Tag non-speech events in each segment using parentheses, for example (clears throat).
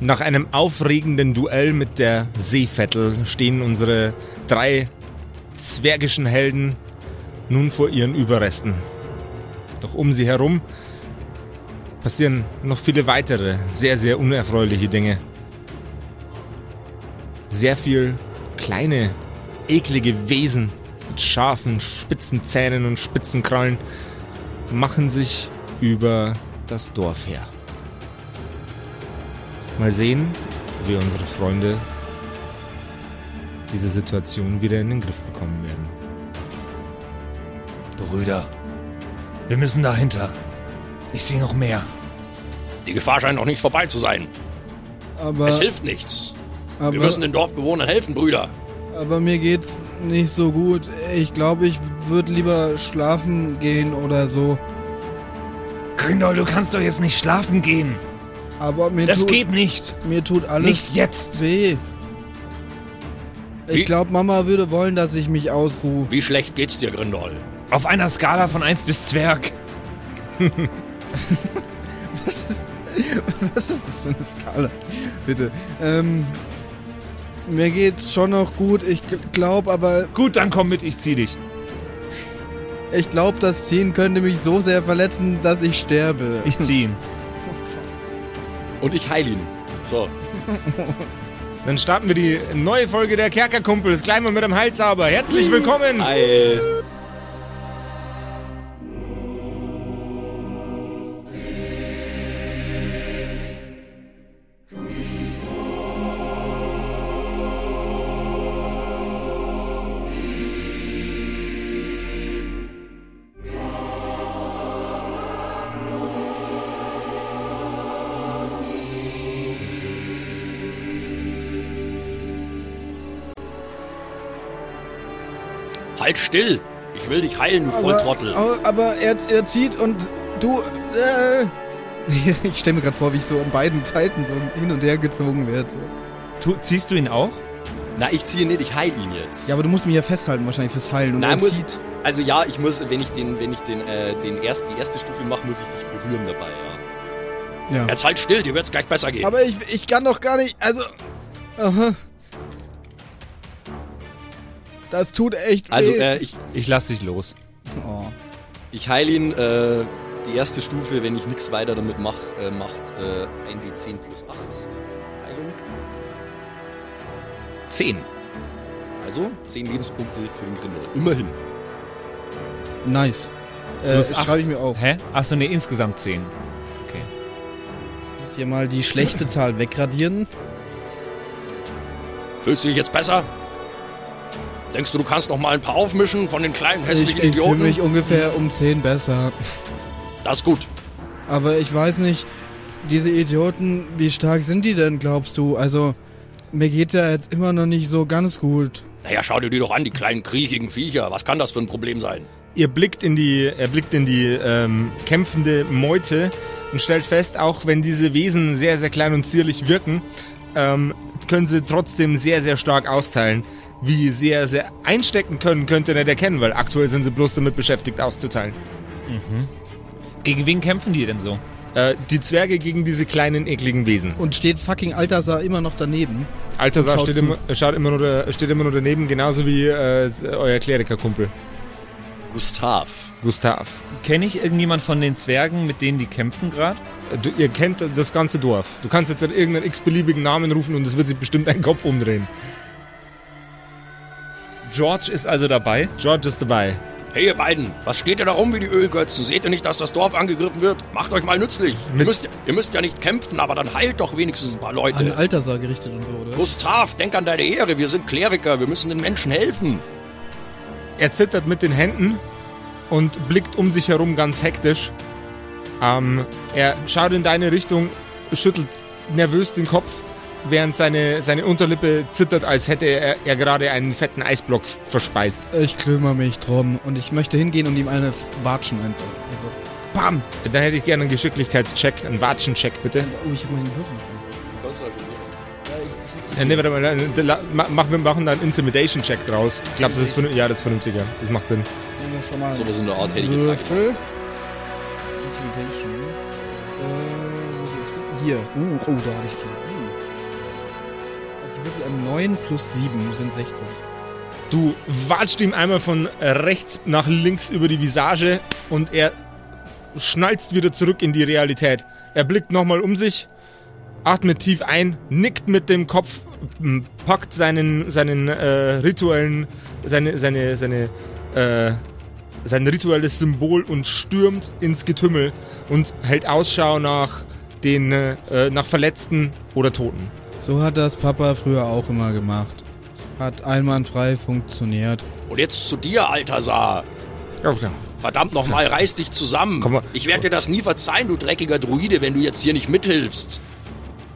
Nach einem aufregenden Duell mit der Seevettel stehen unsere drei zwergischen Helden nun vor ihren Überresten. Doch um sie herum passieren noch viele weitere, sehr, sehr unerfreuliche Dinge. Sehr viel kleine, eklige Wesen mit scharfen, spitzen Zähnen und spitzen Krallen machen sich über das Dorf her. Mal sehen, wie unsere Freunde diese Situation wieder in den Griff bekommen werden. Brüder, wir müssen dahinter. Ich sehe noch mehr. Die Gefahr scheint noch nicht vorbei zu sein. Aber, Es hilft nichts. aber, Wir müssen den Dorfbewohnern helfen, Brüder. aber mir geht's nicht so gut. Ich glaube, ich würde lieber schlafen gehen oder so. Grindol, du kannst doch jetzt nicht schlafen gehen. Aber mir Das tut, geht nicht. mir tut alles Nicht jetzt. weh. Ich glaube, Mama würde wollen, dass ich mich ausruhe. Wie schlecht geht's dir, Grindol? Auf einer Skala von 1 bis Zwerg. (laughs) Was ist das für eine Skala? Bitte. Ähm, mir geht's schon noch gut. Ich glaube aber, Gut, dann komm mit, ich zieh dich. ich glaube, das Ziehen könnte mich so sehr verletzen, dass ich sterbe. Ich zieh ihn. (laughs) Und ich heil ihn. So. (laughs) Dann starten wir die neue Folge der Kerkerkumpels gleich mal mit dem Halshaber. Herzlich willkommen! Heil. Still! Ich will dich heilen, du Volltrottel. Aber, aber er, er zieht und du. Äh, (laughs) ich stelle mir gerade vor, wie ich so an beiden Zeiten so hin und her gezogen werde. Tu, ziehst du ihn auch? Na, ich ziehe nicht, ich heil ihn jetzt. Ja, aber du musst mich ja festhalten wahrscheinlich fürs Heilen. Und Nein, er muss, zieht. also ja, ich muss, wenn ich den, wenn ich den, äh, den erst, die erste Stufe mache, muss ich dich berühren dabei, ja. Ja. Jetzt halt still, dir wird's gleich besser gehen. Aber ich, ich kann doch gar nicht. Also. Aha. Das tut echt weh. also, äh, ich, Ich lass dich los. oh. ich heile ihn, äh, die erste Stufe, wenn ich nichts weiter damit mache, äh, macht äh, 1d10 plus 8 Heilung. 10. Also 10 Lebenspunkte für den Grindel. Immerhin. Nice. Äh, Plus acht. schreibe ich mir auf. Hä? Achso, nee, insgesamt 10. Okay. Ich muss hier mal die schlechte Zahl wegradieren. Fühlst du dich jetzt besser? Denkst du, du kannst noch mal ein paar aufmischen von den kleinen Ich, hässlichen ich fühle Idioten? mich ungefähr um 10 besser. Das ist gut. Aber ich weiß nicht, diese Idioten, wie stark sind die denn, glaubst du? Also, mir geht's ja jetzt immer noch nicht so ganz gut. Naja, schau dir die doch an, die kleinen kriechigen Viecher. Was kann das für ein Problem sein? Ihr blickt in die, er blickt in die ähm, kämpfende Meute und stellt fest, auch wenn diese Wesen sehr, sehr klein und zierlich wirken, ähm, können sie trotzdem sehr, sehr stark austeilen. Wie sehr sie einstecken können, könnt ihr nicht erkennen, weil aktuell sind sie bloß damit beschäftigt, auszuteilen. Gegen wen kämpfen die denn so? Äh, die Zwerge gegen diese kleinen, ekligen Wesen. Und steht fucking Altasar immer noch daneben? Altasar steht immer, schaut immer nur, da, steht immer nur daneben, genauso wie äh, euer Klerikerkumpel, Gustav. Gustav. Kenne ich irgendjemand von den Zwergen, mit denen die kämpfen gerade? Ihr kennt das ganze Dorf. Du kannst jetzt irgendeinen x-beliebigen Namen rufen und es wird sich bestimmt ein Kopf umdrehen. George ist also dabei. George ist dabei. Hey ihr beiden, was steht ihr da rum wie die Ölgötzen? Seht ihr nicht, dass das Dorf angegriffen wird? Macht euch mal nützlich. Ihr müsst, ihr müsst ja nicht kämpfen, aber dann heilt doch wenigstens ein paar An Leute. Altasar gerichtet und so, oder? Gustav, denk an deine Ehre. Wir sind Kleriker. Wir müssen den Menschen helfen. Er zittert mit den Händen und blickt um sich herum ganz hektisch. Ähm, er schaut in deine Richtung, schüttelt nervös den Kopf, während seine, seine Unterlippe zittert, als hätte er, er gerade einen fetten Eisblock verspeist. Ich kümmere mich drum und ich möchte hingehen und ihm eine watschen einfach. einfach. Bam! Dann hätte ich gerne einen Geschicklichkeitscheck, einen Watschencheck bitte. Oh, ich habe meinen Würfel. Äh, nee, warte mal, wir machen da einen Intimidation-Check draus. Ich glaube, das ist, ja, das ist vernünftiger. Das macht Sinn. So, das in der Art hätte ich jetzt gesagt. Würfel. Intimidation. Äh, wo ist? Hier. Uh, oh, da habe ich viel. Würfel ein 9 plus 7 sind 16. Du watscht ihm einmal von rechts nach links über die Visage und er schnalzt wieder zurück in die Realität. Er blickt nochmal um sich, atmet tief ein, nickt mit dem Kopf, packt seinen, seinen äh, rituellen, seine, seine, seine, äh, sein rituelles Symbol und stürmt ins Getümmel und hält Ausschau nach den, äh, nach Verletzten oder Toten. So hat das Papa früher auch immer gemacht. Hat einwandfrei funktioniert. Und jetzt zu dir, Altasar. Verdammt nochmal, reiß dich zusammen. Komm mal. Ich werde dir das nie verzeihen, du dreckiger Druide, wenn du jetzt hier nicht mithilfst.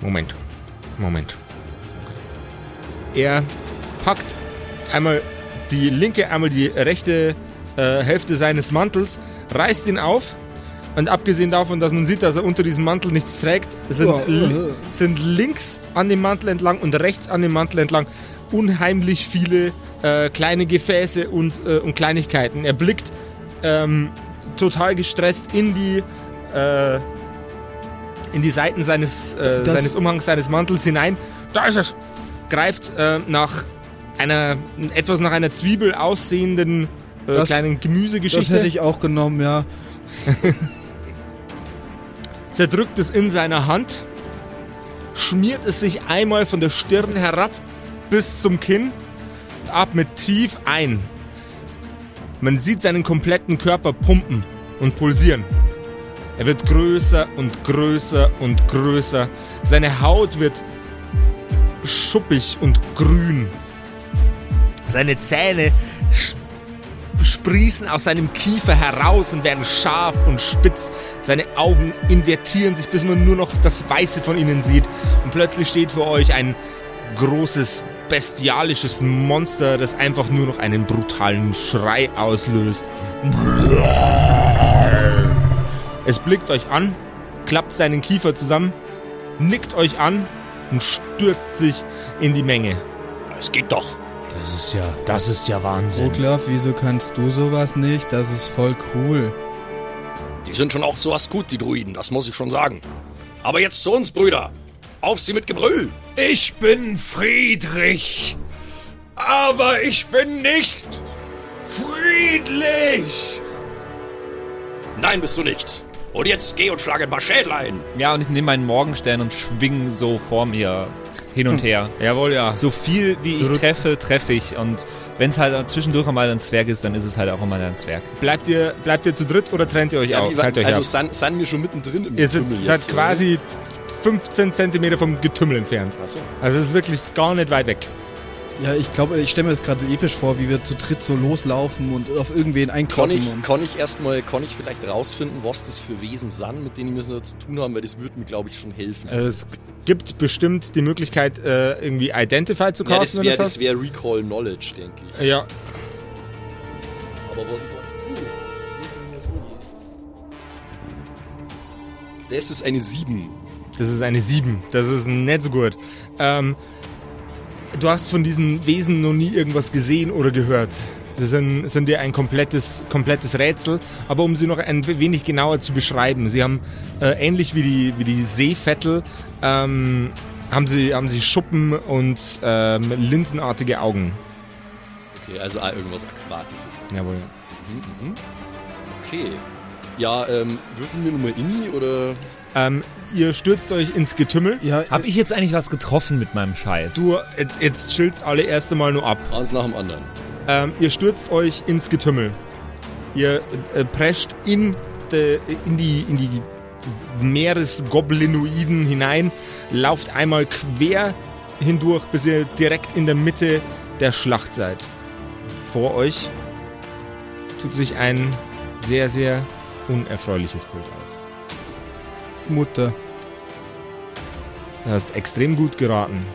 Moment. Moment. Er packt einmal die linke, einmal die rechte äh, Hälfte seines Mantels, reißt ihn auf und abgesehen davon, dass man sieht, dass er unter diesem Mantel nichts trägt, sind, li sind links an dem Mantel entlang und rechts an dem Mantel entlang unheimlich viele äh, kleine Gefäße und, äh, und Kleinigkeiten. Er blickt ähm, total gestresst in die äh, in die Seiten seines, äh, Das- seines Umhangs, seines Mantels hinein. Da ist es! Greift äh, nach einer, etwas nach einer Zwiebel aussehenden äh, Das- kleinen Das Gemüsegeschichte. hätte ich auch genommen, ja. (laughs) zerdrückt es in seiner Hand, schmiert es sich einmal von der Stirn herab bis zum Kinn, atmet tief ein. Man sieht seinen kompletten Körper pumpen und pulsieren. Er wird größer und größer und größer. Seine Haut wird schuppig und grün. Seine Zähne sprießen aus seinem Kiefer heraus und werden scharf und spitz. Seine Augen invertieren sich, bis man nur noch das Weiße von ihnen sieht. Und plötzlich steht vor euch ein großes, bestialisches Monster, das einfach nur noch einen brutalen Schrei auslöst. Es blickt euch an, klappt seinen Kiefer zusammen, nickt euch an und stürzt sich in die Menge. Es geht doch. Das ist ja, das ist ja Wahnsinn. Oklaf, wieso kannst du sowas nicht? Das ist voll cool. Die sind schon auch sowas gut, die Druiden, das muss ich schon sagen. Aber jetzt zu uns, Brüder. Auf sie mit Gebrüll. Ich bin Friedrich, aber ich bin nicht friedlich. Nein, bist du nicht. Und jetzt geh und schlag ein paar Schädel ein. Ja, und ich nehme meinen Morgenstern und schwing so vor mir hin und her. Jawohl, ja. So viel wie ich treffe, treffe ich. Und wenn es halt zwischendurch einmal ein Zwerg ist, dann ist es halt auch immer ein Zwerg. Bleibt ihr, bleibt ihr zu dritt oder trennt ihr euch auf? wie euch also san- sind wir schon mittendrin im Ihr seid, Getümmel seid jetzt, oder? quasi 15 Zentimeter vom Getümmel entfernt. So. Also es ist wirklich gar nicht weit weg. Ja, ich glaube, ich stelle mir das gerade episch vor, wie wir zu dritt so loslaufen und auf irgendwen Kann einkloppen. ich, und- kann ich erstmal, kann ich vielleicht rausfinden, was das für Wesen sind, mit denen wir es zu tun haben, weil das würde mir, glaube ich, schon helfen. Also es gibt bestimmt die Möglichkeit, äh, irgendwie Identify zu ja, das casten, wäre du das das wär Recall Knowledge, denke ich. Ja, Aber was ich ganz cool Das ist eine 7. das ist eine 7. Das ist nicht so gut. Ähm, du hast von diesen Wesen noch nie irgendwas gesehen oder gehört. Sie sind, sind dir ein komplettes, komplettes Rätsel. Aber um sie noch ein wenig genauer zu beschreiben, sie haben äh, ähnlich wie die, wie die Seevettel, ähm, haben, sie, haben sie Schuppen und ähm, linsenartige Augen. Okay, also ah, irgendwas Aquatisches. Jawohl. Okay. Ja, ähm, würfeln wir nochmal Inni oder. Ähm, ihr stürzt euch ins Getümmel. ja, Hab ich jetzt eigentlich was getroffen mit meinem Scheiß? Du, jetzt chillt's alle erste Mal nur ab. Eins nach dem anderen. Ähm, ihr stürzt euch ins Getümmel. Ihr äh, prescht in, de, in die, in die Meeresgoblinoiden hinein, lauft einmal quer hindurch, bis ihr direkt in der Mitte der Schlacht seid. Vor euch tut sich ein sehr, sehr unerfreuliches Bild auf. Mutter. Du hast extrem gut geraten.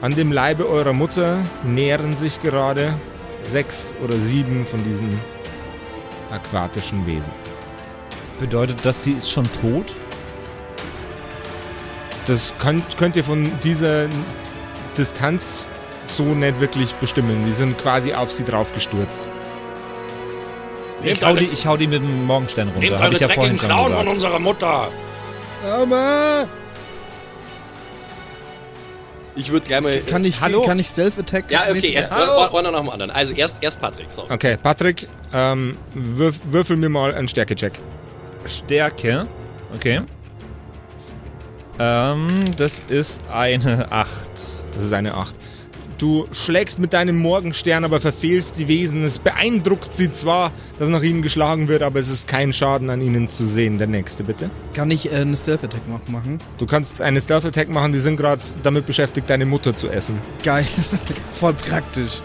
An dem Leibe eurer Mutter nähern sich gerade sechs oder sieben von diesen aquatischen Wesen. Bedeutet das, sie ist schon tot? Das könnt, könnt ihr von dieser Distanz so nicht wirklich bestimmen. Die sind quasi auf sie draufgestürzt. Ich hau, die, ich hau die mit dem Morgenstern runter. Nehmt Hab eure ich ja dreckigen vorhin schon Klauen gesagt. von unserer Mutter. Aber Ich würde gleich mal. Kann ich, Hallo? kann ich Stealth Attack? ja, okay, erst einer nach dem anderen. Also erst, erst Patrick, so. Okay, Patrick, ähm, würf, würfel mir mal einen Stärke-Check. Stärke. Okay. Ähm, das ist eine 8. Das ist eine 8. Du schlägst mit deinem Morgenstern, aber verfehlst die Wesen. Es beeindruckt sie zwar, dass nach ihnen geschlagen wird, aber es ist kein Schaden an ihnen zu sehen. Der nächste, bitte. Kann ich äh, eine Stealth Attack mach- machen? Du kannst eine Stealth Attack machen, die sind gerade damit beschäftigt, deine Mutter zu essen. Geil. (laughs) Voll praktisch.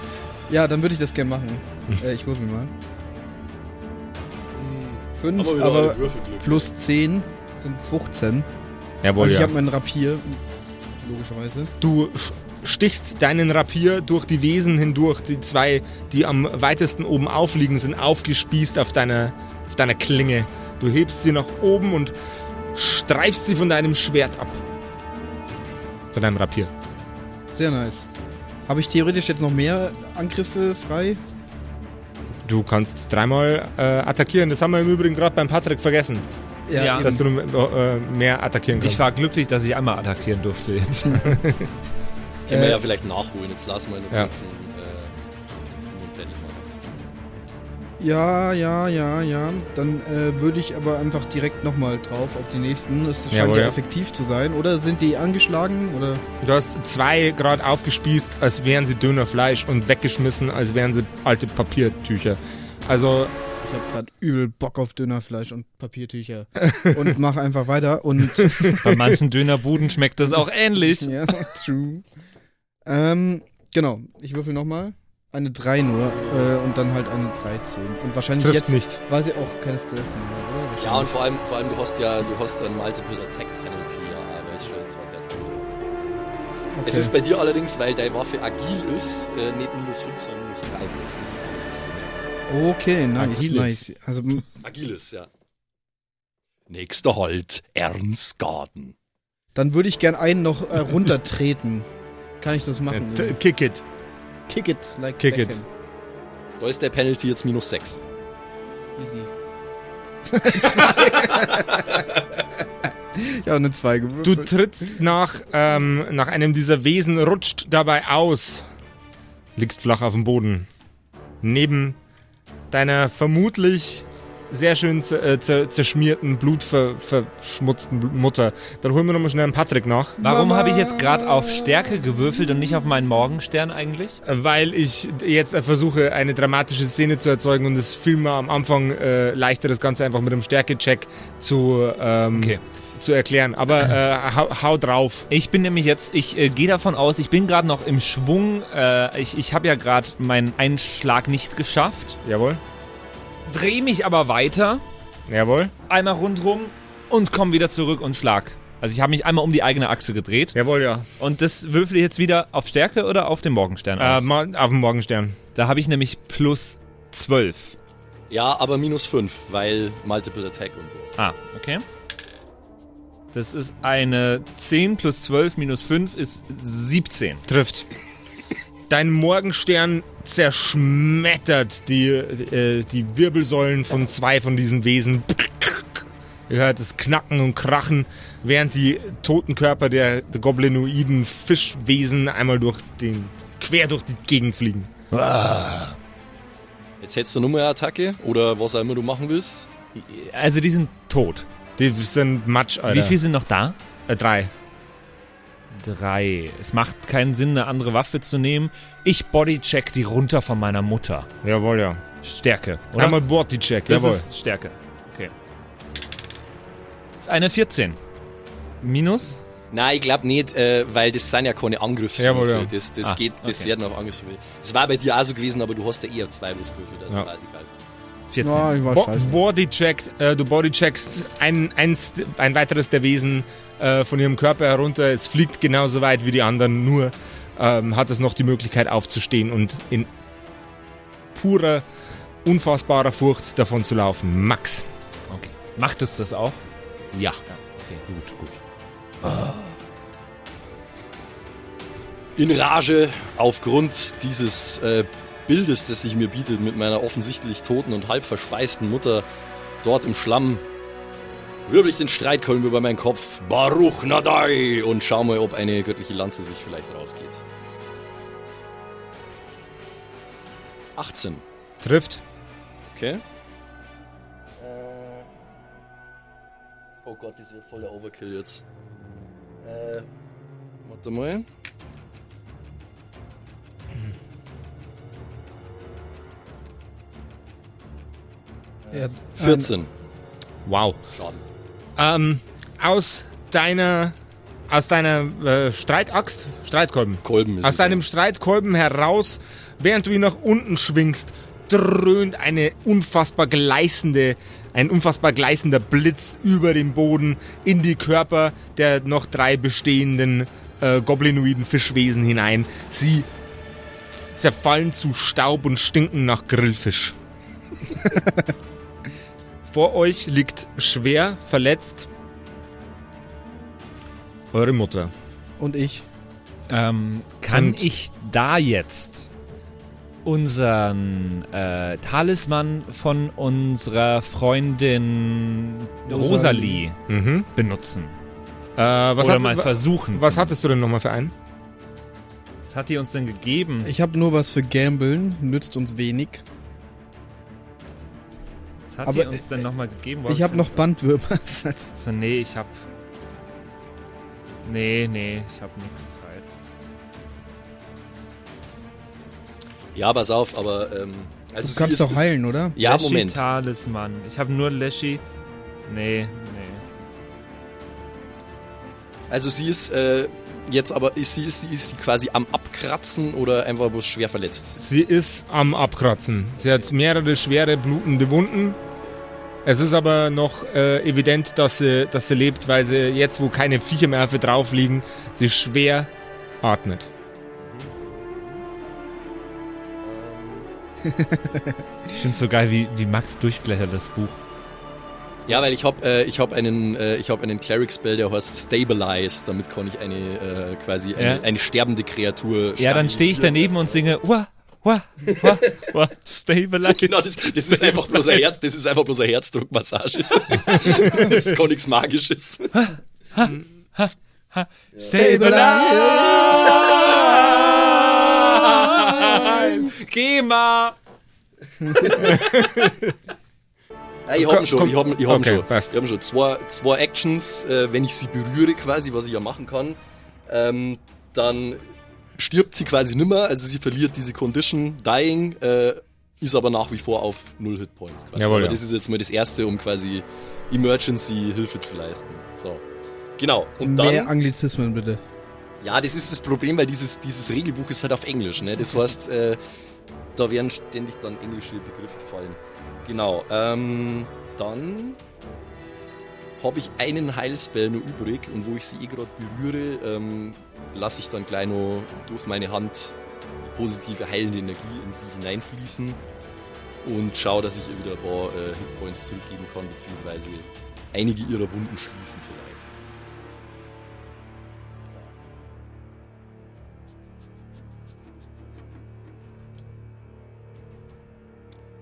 Ja, dann würde ich das gerne machen. (laughs) äh, ich würfel mal. Fünf, Aber aber plus 10 sind 15. Jawohl, also ich ja. habe meinen Rapier, logischerweise. Du stichst deinen Rapier durch die Wesen hindurch. Die zwei, die am weitesten oben aufliegen, sind aufgespießt auf deiner, auf deiner Klinge. Du hebst sie nach oben und streifst sie von deinem Schwert ab. Von deinem Rapier. Sehr nice. Habe ich theoretisch jetzt noch mehr Angriffe frei? Du kannst dreimal äh, attackieren. Das haben wir im Übrigen gerade beim Patrick vergessen, Ja. eben. dass du äh, mehr attackieren kannst. Ich war glücklich, dass ich einmal attackieren durfte jetzt. (laughs) Können wir Äh, ja vielleicht nachholen. Jetzt lassen wir noch Ja. äh, Simon fertig machen. Ja, ja, ja, ja. Dann äh, würde ich aber einfach direkt nochmal drauf auf die nächsten. Das scheint Jawohl, ja ja. effektiv zu sein. Oder sind die angeschlagen? Oder? Du hast zwei gerade aufgespießt, als wären sie Dönerfleisch und weggeschmissen, als wären sie alte Papiertücher. Also, Ich habe gerade übel Bock auf Dönerfleisch und Papiertücher. (laughs) und mache einfach weiter. Und Bei manchen Dönerbuden schmeckt das auch ähnlich. (laughs) ja, true. Ähm, genau. Ich würfel nochmal. Eine 3 nur. Äh, und dann halt eine 13. Und wahrscheinlich trifft jetzt nicht. war sie auch keine Stealth mehr, oder? Ja, und vor allem, vor allem, du hast ja, du hast ein Multiple Attack Penalty, ja, weil es schon ein zweiter Attack ist. okay. Es ist bei dir allerdings, weil deine Waffe agil ist, äh, nicht minus 5, sondern minus 3 plus. Das ist alles, was du merken kannst. Okay, nice, Agiles. nice. Also, Agiles, ja. Nächster Halt, Ernstgarten. dann würde ich gern einen noch äh, runtertreten. Kann ich das machen? Äh, Kick it. Kick it, like Kick it. Da ist der Penalty jetzt minus 6. Easy. (laughs) ja, eine 2 Du gewürfelt. trittst nach, ähm, nach einem dieser Wesen, rutscht dabei aus. Liegst flach auf dem Boden. Neben deiner vermutlich sehr schön äh, zer zerschmierten, blutverschmutzten Bl- Mutter. Dann holen wir nochmal schnell einen Patrick nach. Warum habe ich jetzt gerade auf Stärke gewürfelt und nicht auf meinen Morgenstern eigentlich? Weil ich jetzt versuche, eine dramatische Szene zu erzeugen und es fiel mir am Anfang äh, leichter, das Ganze einfach mit einem Stärke-Check zu, ähm, Okay. zu erklären. Aber äh, hau, hau drauf. Ich bin nämlich jetzt, ich äh, gehe davon aus, ich bin gerade noch im Schwung. Äh, ich ich habe ja gerade meinen Einschlag nicht geschafft. Jawohl. Drehe mich aber weiter, Jawohl. einmal rundrum und komme wieder zurück und schlag. Also ich habe mich einmal um die eigene Achse gedreht. Jawohl, ja. Und das würfel ich jetzt wieder auf Stärke oder auf den Morgenstern Äh, aus? mal auf dem Morgenstern. da habe ich nämlich plus 12. Ja, aber minus 5, weil Multiple Attack und so. Ah, okay. Das ist eine 10 plus 12 minus 5 ist 17. Trifft. Dein Morgenstern zerschmettert die, äh, die Wirbelsäulen von zwei von diesen Wesen. Ihr hört es knacken und krachen, während die toten Körper der, der goblinoiden Fischwesen einmal durch den, quer durch die Gegend fliegen. Jetzt hättest du nochmal eine Attacke oder was auch immer du machen willst. Also die sind tot. Die sind Matsch, Alter. Wie viel sind noch da? Äh, drei. Drei. Es macht keinen Sinn, eine andere Waffe zu nehmen. Ich bodycheck die runter von meiner Mutter. Jawohl, ja. Stärke. Oder? Einmal Body-Check, das jawohl. ist Stärke. Okay. Das ist eine 14. Minus? Nein, ich glaube nicht, äh, weil das sind ja keine Angriffswürfe. Jawohl, ja. Das, das Ah, geht, das okay. werden auch Angriffswürfe. Das war bei dir auch so gewesen, aber du hast ja eher zwei gewürfelt, also Ja. weiß ich halt. 14. Ja, ich war Bo scheiße. Bodycheck, äh, du bodycheckst ein, eins, ein weiteres der Wesen äh, von ihrem Körper herunter. Es fliegt genauso weit wie die anderen, nur ähm, hat es noch die Möglichkeit aufzustehen und in purer, unfassbarer Furcht davon zu laufen. Max. Okay. Macht es das auch? Ja. Ja. Okay, gut, gut. In Rage aufgrund dieses äh, Bildes, das sich mir bietet mit meiner offensichtlich toten und halb verspeisten Mutter dort im Schlamm, wirbel ich den Streitkolben über meinen Kopf, Baruch Nadai, und schau mal, ob eine göttliche Lanze sich vielleicht rausgeht. 18. Trifft. Okay. Oh Gott, das wird voller Overkill jetzt. Äh, warte mal. Ja, 14 Wow. Schaden. Ähm, aus deiner, aus deiner äh, Streitaxt, Streitkolben, Kolben ist aus deinem ja. Streitkolben heraus, während du ihn nach unten schwingst, dröhnt eine unfassbar gleißende, ein unfassbar gleißender Blitz über den Boden in die Körper der noch drei bestehenden äh, goblinoiden Fischwesen hinein. Sie zerfallen zu Staub und stinken nach Grillfisch. (laughs) Vor euch liegt schwer verletzt eure Mutter. Und ich. Ähm, kann Und- ich da jetzt unseren äh, Talisman von unserer Freundin Rosalie Mhm. benutzen? Äh, was Oder hat, mal versuchen. was hattest du denn nochmal für einen? Was hat die uns denn gegeben? Ich habe nur was für Gambeln, nützt uns wenig. Was hat aber, die uns äh, denn nochmal gegeben? Ich habe noch Bandwürmer. (laughs) So, nee, ich hab. Nee, nee, ich hab nichts Gescheites. Ja, pass auf, aber ähm, also Du sie kannst ist, doch ist- heilen, oder? Ja, Leschi Moment. Talisman. Ich habe nur Leschi. Nee, nee. Also sie ist äh, jetzt aber ist sie ist sie ist sie quasi am abkratzen oder einfach bloß schwer verletzt. Sie ist am Abkratzen. Sie hat mehrere schwere, blutende Wunden. Es ist aber noch äh, evident, dass sie, dass sie lebt, weil sie jetzt, wo keine Viecher mehr für drauf liegen, sie schwer atmet. Ich find's so geil, wie, wie Max durchblättert das Buch. Ja, weil ich hab äh, ich hab einen äh, ich hab einen Cleric Spell, der heißt Stabilize, damit kann ich eine äh, quasi eine, Ja. eine sterbende Kreatur Ja, dann stehe ich daneben und singe Wah, wah, wah, wah, stabilize. (laughs) Genau, das, das ist einfach bloß ein Herz, das ist einfach bloß eine Herzdruckmassage. (laughs) das ist gar nichts Magisches. Stabilize! Geh mal! (laughs) Ja, ich hab ihn schon, ich hab, ihn- ich hab okay, schon. passt. Ich hab schon. Zwei, zwei Actions, äh, wenn ich sie berühre quasi, was ich ja machen kann, ähm, dann stirbt sie quasi nimmer, also sie verliert diese Condition Dying, äh, ist aber nach wie vor auf null Hitpoints quasi. Jawohl, aber ja. das ist jetzt mal das erste, um quasi Emergency Hilfe zu leisten. So. Genau. Und dann. Mehr Anglizismen bitte. Ja, das ist das Problem, weil dieses, dieses Regelbuch ist halt auf Englisch, ne? Das heißt, äh, da werden ständig dann englische Begriffe fallen. Genau, ähm, dann habe ich einen Heilspell nur übrig und wo ich sie eh gerade berühre, ähm, lasse ich dann gleich noch durch meine Hand positive heilende Energie in sie hineinfließen und schaue, dass ich ihr wieder ein paar äh, Hitpoints zurückgeben kann, beziehungsweise einige ihrer Wunden schließen vielleicht.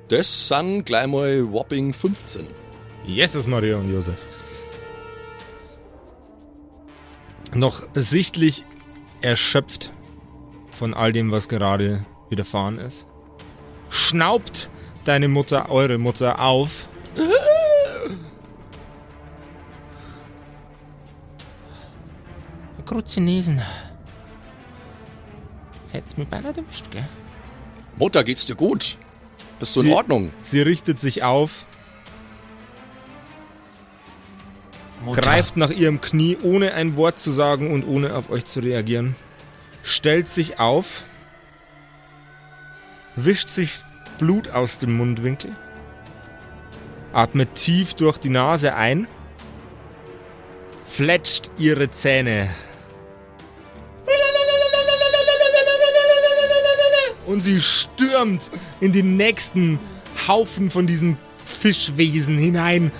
Das sind gleich mal whopping 15. Jesus, Maria und Josef. Noch sichtlich erschöpft von all dem, was gerade widerfahren ist, schnaubt deine Mutter, eure Mutter auf. Kurze Nesen. Das hätt's mich beinahe erwischt, gell? Mutter, geht's dir gut? Bist du in Sie- Ordnung? Sie richtet sich auf, greift nach ihrem Knie, ohne ein Wort zu sagen und ohne auf euch zu reagieren, stellt sich auf, wischt sich Blut aus dem Mundwinkel, atmet tief durch die Nase ein, fletscht ihre Zähne und sie stürmt in den nächsten Haufen von diesen Fischwesen hinein.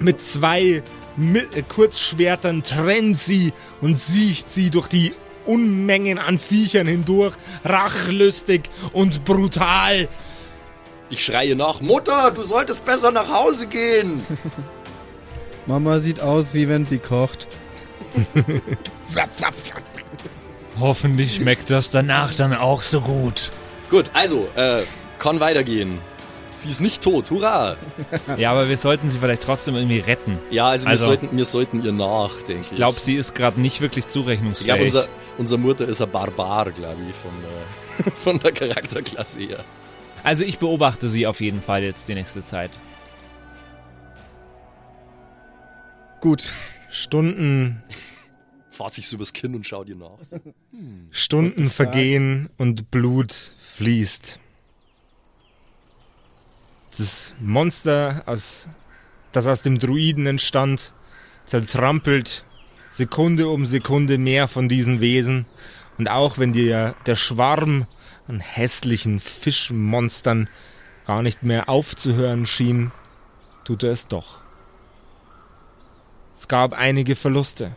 Mit zwei Mi- äh, Kurzschwertern trennt sie und siecht sie durch die Unmengen an Viechern hindurch, rachlüstig und brutal. Ich schreie nach, Mutter, du solltest besser nach Hause gehen. (laughs) Mama sieht aus, wie wenn sie kocht. (laughs) Hoffentlich schmeckt das danach dann auch so gut. Gut, also, äh, kann weitergehen. Sie ist nicht tot, hurra! Ja, aber wir sollten sie vielleicht trotzdem irgendwie retten. Ja, also, Also- wir, sollten, wir sollten ihr nach, denke ich. Glaube, sie ist gerade nicht wirklich Ich glaube, zurechnungsfähig. unser, unser Mutter ist ein Barbar, glaube ich, von der, (laughs) von der Charakterklasse her. Also ich beobachte sie auf jeden Fall jetzt die nächste Zeit. Gut. Stunden, Fahrt sich so übers Kinn und schaut ihr nach. Stunden vergehen und Blut fließt. Das Monster, aus, das aus dem Druiden entstand, zertrampelt Sekunde um Sekunde mehr von diesen Wesen. Und auch wenn dir der Schwarm an hässlichen Fischmonstern gar nicht mehr aufzuhören schien, tut er es doch. Es gab einige Verluste.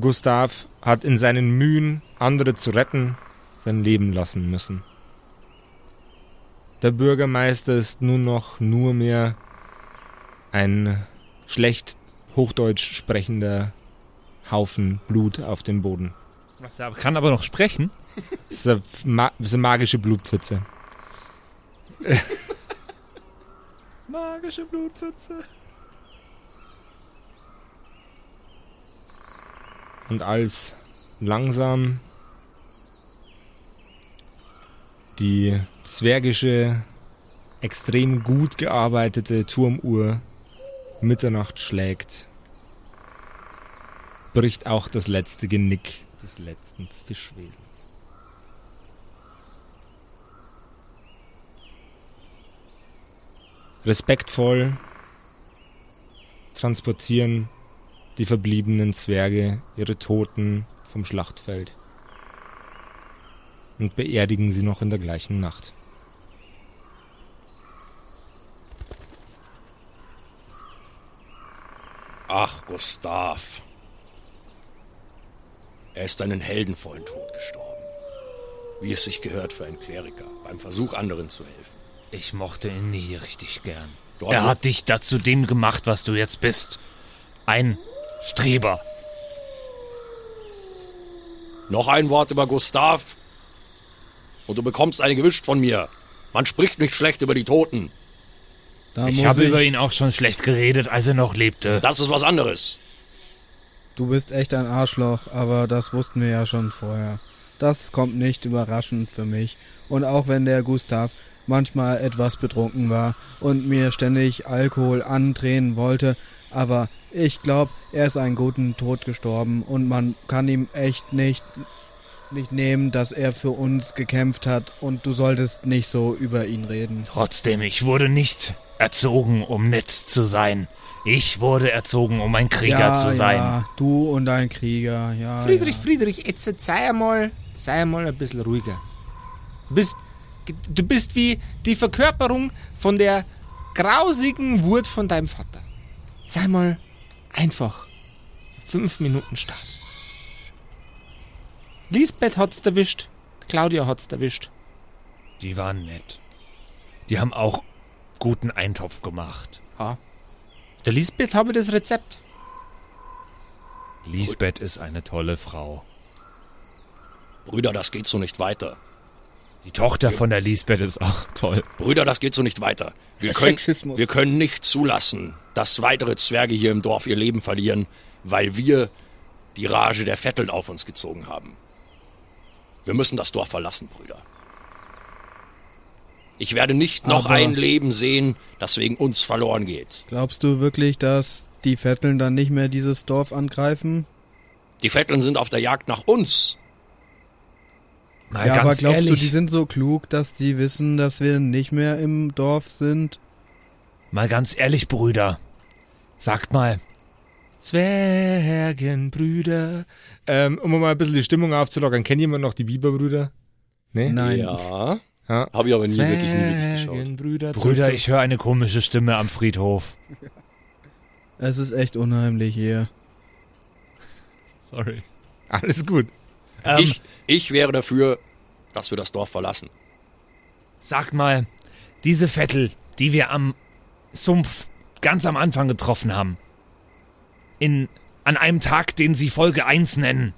Gustav hat in seinen Mühen, andere zu retten, sein Leben lassen müssen. Der Bürgermeister ist nun noch nur mehr ein schlecht Hochdeutsch sprechender Haufen Blut auf dem Boden. Was, er kann aber noch sprechen. (laughs) Das ist eine, ma das ist eine magische Blutpfütze. (laughs) Magische Blutpfütze. Und als langsam die zwergische, extrem gut gearbeitete Turmuhr Mitternacht schlägt, bricht auch das letzte Genick des letzten Fischwesens. Respektvoll transportieren die verbliebenen Zwerge ihre Toten vom Schlachtfeld und beerdigen sie noch in der gleichen Nacht. Ach, Gustav. Er ist einen heldenvollen Tod gestorben. Wie es sich gehört für einen Kleriker, beim Versuch, anderen zu helfen. Ich mochte ihn nie richtig gern. Dort Er hat dich dazu dem gemacht, was du jetzt bist. Ein Streber. Noch ein Wort über Gustav. Und du bekommst eine gewischt von mir. Man spricht nicht schlecht über die Toten. Da Ich habe ich, über ihn auch schon schlecht geredet, als er noch lebte. Das ist was anderes. Du bist echt ein Arschloch, aber das wussten wir ja schon vorher. Das kommt nicht überraschend für mich. Und auch wenn der Gustav manchmal etwas betrunken war und mir ständig Alkohol andrehen wollte, aber ich glaube, er ist einen guten Tod gestorben und man kann ihm echt nicht nicht nehmen, dass er für uns gekämpft hat und du solltest nicht so über ihn reden. Trotzdem, ich wurde nicht erzogen, um nett zu sein. Ich wurde erzogen, um ein Krieger ja, zu sein. Ja, du und dein Krieger, ja. Friedrich, ja. Friedrich, jetzt sei einmal, sei einmal ein bisschen ruhiger. Du bist, du bist wie die Verkörperung von der grausigen Wut von deinem Vater. Sei mal einfach fünf Minuten stark. Lisbeth hat's erwischt, Claudia hat's erwischt. Die waren nett. Die haben auch guten Eintopf gemacht. Ja. Der Lisbeth habe das Rezept. Lisbeth ist eine tolle Frau. Brüder, das geht so nicht weiter. Die Tochter von der Lisbeth ist auch toll. Brüder, das geht so nicht weiter. Wir können, Sexismus. wir können nicht zulassen, dass weitere Zwerge hier im Dorf ihr Leben verlieren, weil wir die Rage der Vetteln auf uns gezogen haben. Wir müssen das Dorf verlassen, Brüder. Ich werde nicht noch Aber- ein Leben sehen, das wegen uns verloren geht. Glaubst du wirklich, dass die Vetteln dann nicht mehr dieses Dorf angreifen? Die Vetteln sind auf der Jagd nach uns. Mal ja, ganz aber glaubst ehrlich, du, die sind so klug, dass die wissen, dass wir nicht mehr im Dorf sind? mal ganz ehrlich, Brüder. Sagt mal, Zwergenbrüder. Ähm, um mal ein bisschen die Stimmung aufzulockern, kennt jemand noch die Biberbrüder? Nee? Nein. Ja. Ja. Habe ich aber nie wirklich, nie wirklich geschaut. Zwergenbrüder. Brüder, zurück ich höre eine komische Stimme am Friedhof. Es ist echt unheimlich hier. Sorry. Alles gut. Ähm, Ich, ich wäre dafür, dass wir das Dorf verlassen. Sagt mal, diese Vettel, die wir am Sumpf ganz am Anfang getroffen haben. In, an einem Tag, den Sie Folge 1 nennen.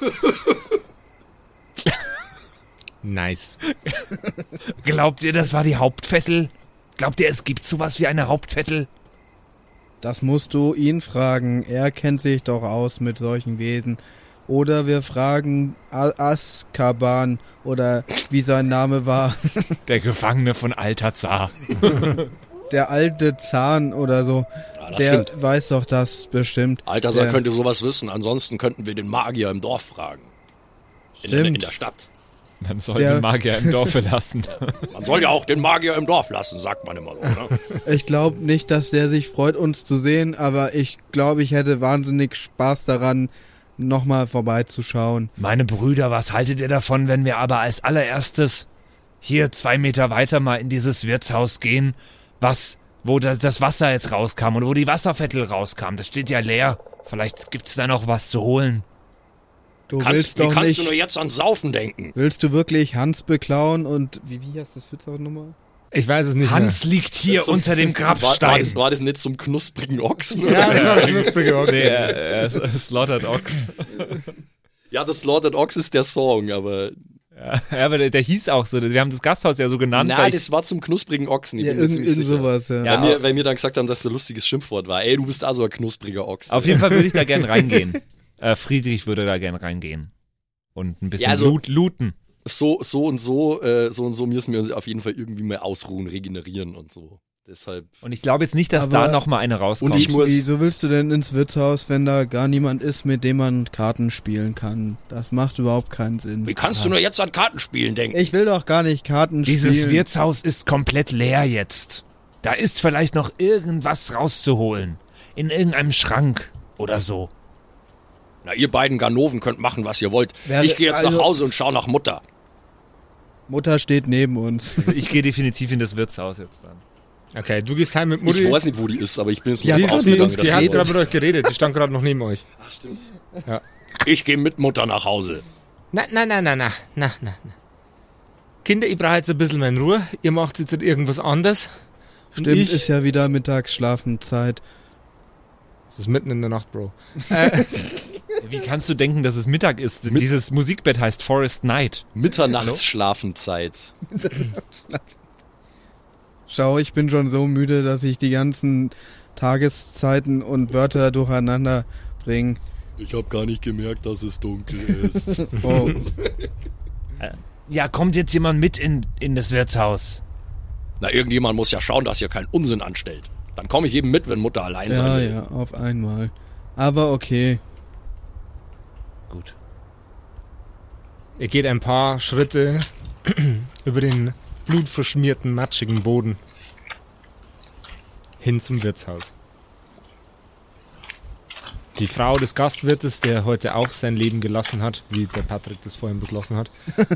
(laughs) Nice. Glaubt ihr, das war die Hauptvettel? Glaubt ihr, es gibt sowas wie eine Hauptvettel? Das musst du ihn fragen. Er kennt sich doch aus mit solchen Wesen. Oder wir fragen A- Azkaban oder wie sein Name war. Der Gefangene von Altazar. (laughs) Der alte Zahn oder so. Das Der stimmt. weiß doch das bestimmt. Alter, Der- könnte sowas wissen. Ansonsten könnten wir den Magier im Dorf fragen. In, der, Stimmt. in der Stadt. Man soll Der- den Magier im Dorf verlassen. (laughs) Man soll ja auch den Magier im Dorf lassen, sagt man immer so. Ne? Ich glaube nicht, dass der sich freut, uns zu sehen, aber ich glaube, ich hätte wahnsinnig Spaß daran, nochmal vorbeizuschauen. Meine Brüder, was haltet ihr davon, wenn wir aber als allererstes hier zwei Meter weiter mal in dieses Wirtshaus gehen, was, wo das, das Wasser jetzt rauskam und wo die Wasservettel rauskam? Das steht ja leer. Vielleicht gibt's da noch was zu holen. Du Kannst, willst wie doch kannst nicht. du nur jetzt ans Saufen denken? willst du wirklich Hans beklauen und wie, wie heißt das nochmal? Ich weiß es nicht Hans liegt hier Zum- unter dem (laughs) War, war, Grabstein. das, war das nicht zum knusprigen Ochsen? mehr. Ja, das war (laughs) knusprig auch. nee, äh, äh, Slaughtered Ox. Ja, das Slaughtered Ox ist der Song, aber. Ja, aber der, der hieß auch so. Wir haben das Gasthaus ja so genannt. Nein, das war zum knusprigen Ochsen. Ich Ja, bin mir irgend, irgend sowas, ja. Ja. Weil, wir, weil wir dann gesagt haben, dass das ein lustiges Schimpfwort war. Ey, du bist also ein knuspriger Ochs. auf jeden Fall würde ich da gern (laughs) reingehen. Äh, Friedrich würde da gern reingehen. Und ein bisschen Ja, also- loot, looten. so, so und so, äh, so und so müssen wir uns auf jeden Fall irgendwie mal ausruhen, regenerieren und so. Deshalb. Und ich glaube jetzt nicht, dass Aber- da noch mal eine rauskommt. Und ich muss- Wieso willst du denn ins Wirtshaus, wenn da gar niemand ist, mit dem man Karten spielen kann? Das macht überhaupt keinen Sinn. Wie kannst du nur jetzt an Kartenspielen denken? Ich will doch gar nicht Karten Dieses spielen. Wirtshaus ist komplett leer jetzt. Da ist vielleicht noch irgendwas rauszuholen. In irgendeinem Schrank oder so. Na, ihr beiden Ganoven könnt machen, was ihr wollt. Wäre- ich gehe jetzt nach also- Hause und schau nach Mutter. Mutter steht neben uns. Also ich gehe definitiv in das Wirtshaus jetzt dann. Okay, du gehst heim mit Mutti. Ich weiß nicht, wo die ist, aber ich bin jetzt Ja, mal Die, davon ausgegangen, die dass sie hat gerade mit euch geredet. Die stand gerade noch neben euch. (laughs) Ach, stimmt. Ja. Ich gehe mit Mutter nach Hause. Na, na, na, na, na, na, na. Kinder, ich brauche jetzt ein bisschen meine Ruhe. Ihr macht jetzt irgendwas anderes. Stimmt, ich, ist ja wieder Mittagsschlafenzeit. Es ist mitten in der Nacht, Bro. (laughs) Wie kannst du denken, dass es Mittag ist? Dieses Musikbett heißt Forest Night. Mitternachtsschlafenzeit. (laughs) Schau, ich bin schon so müde, dass ich die ganzen Tageszeiten und Wörter durcheinander bringe. Ich habe gar nicht gemerkt, dass es dunkel ist. (laughs) Oh, Ja, kommt jetzt jemand mit in, in das Wirtshaus? Na, irgendjemand muss ja schauen, dass hier keinen Unsinn anstellt. Dann komme ich eben mit, wenn Mutter allein ja, sein will. ja, auf einmal. Aber okay. Gut. Ihr geht ein paar Schritte (clears throat) über den blutverschmierten, matschigen Boden hin zum Wirtshaus. Die Frau des Gastwirtes, der heute auch sein Leben gelassen hat, wie der Patrick das vorhin beschlossen hat, (laughs)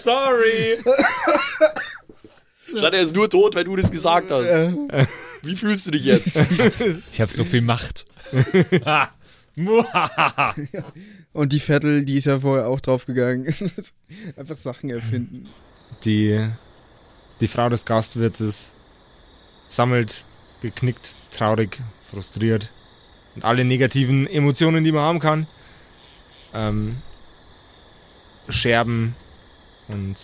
Sorry! Statt er ist nur tot, weil du das gesagt hast. Wie fühlst du dich jetzt? Ich habe so viel Macht. (laughs) Ha. Und die Vettel, die ist ja vorher auch draufgegangen. (laughs) Einfach Sachen erfinden. die, die Frau des Gastwirtes sammelt geknickt, traurig, frustriert und alle negativen Emotionen, die man haben kann. Ähm, Scherben und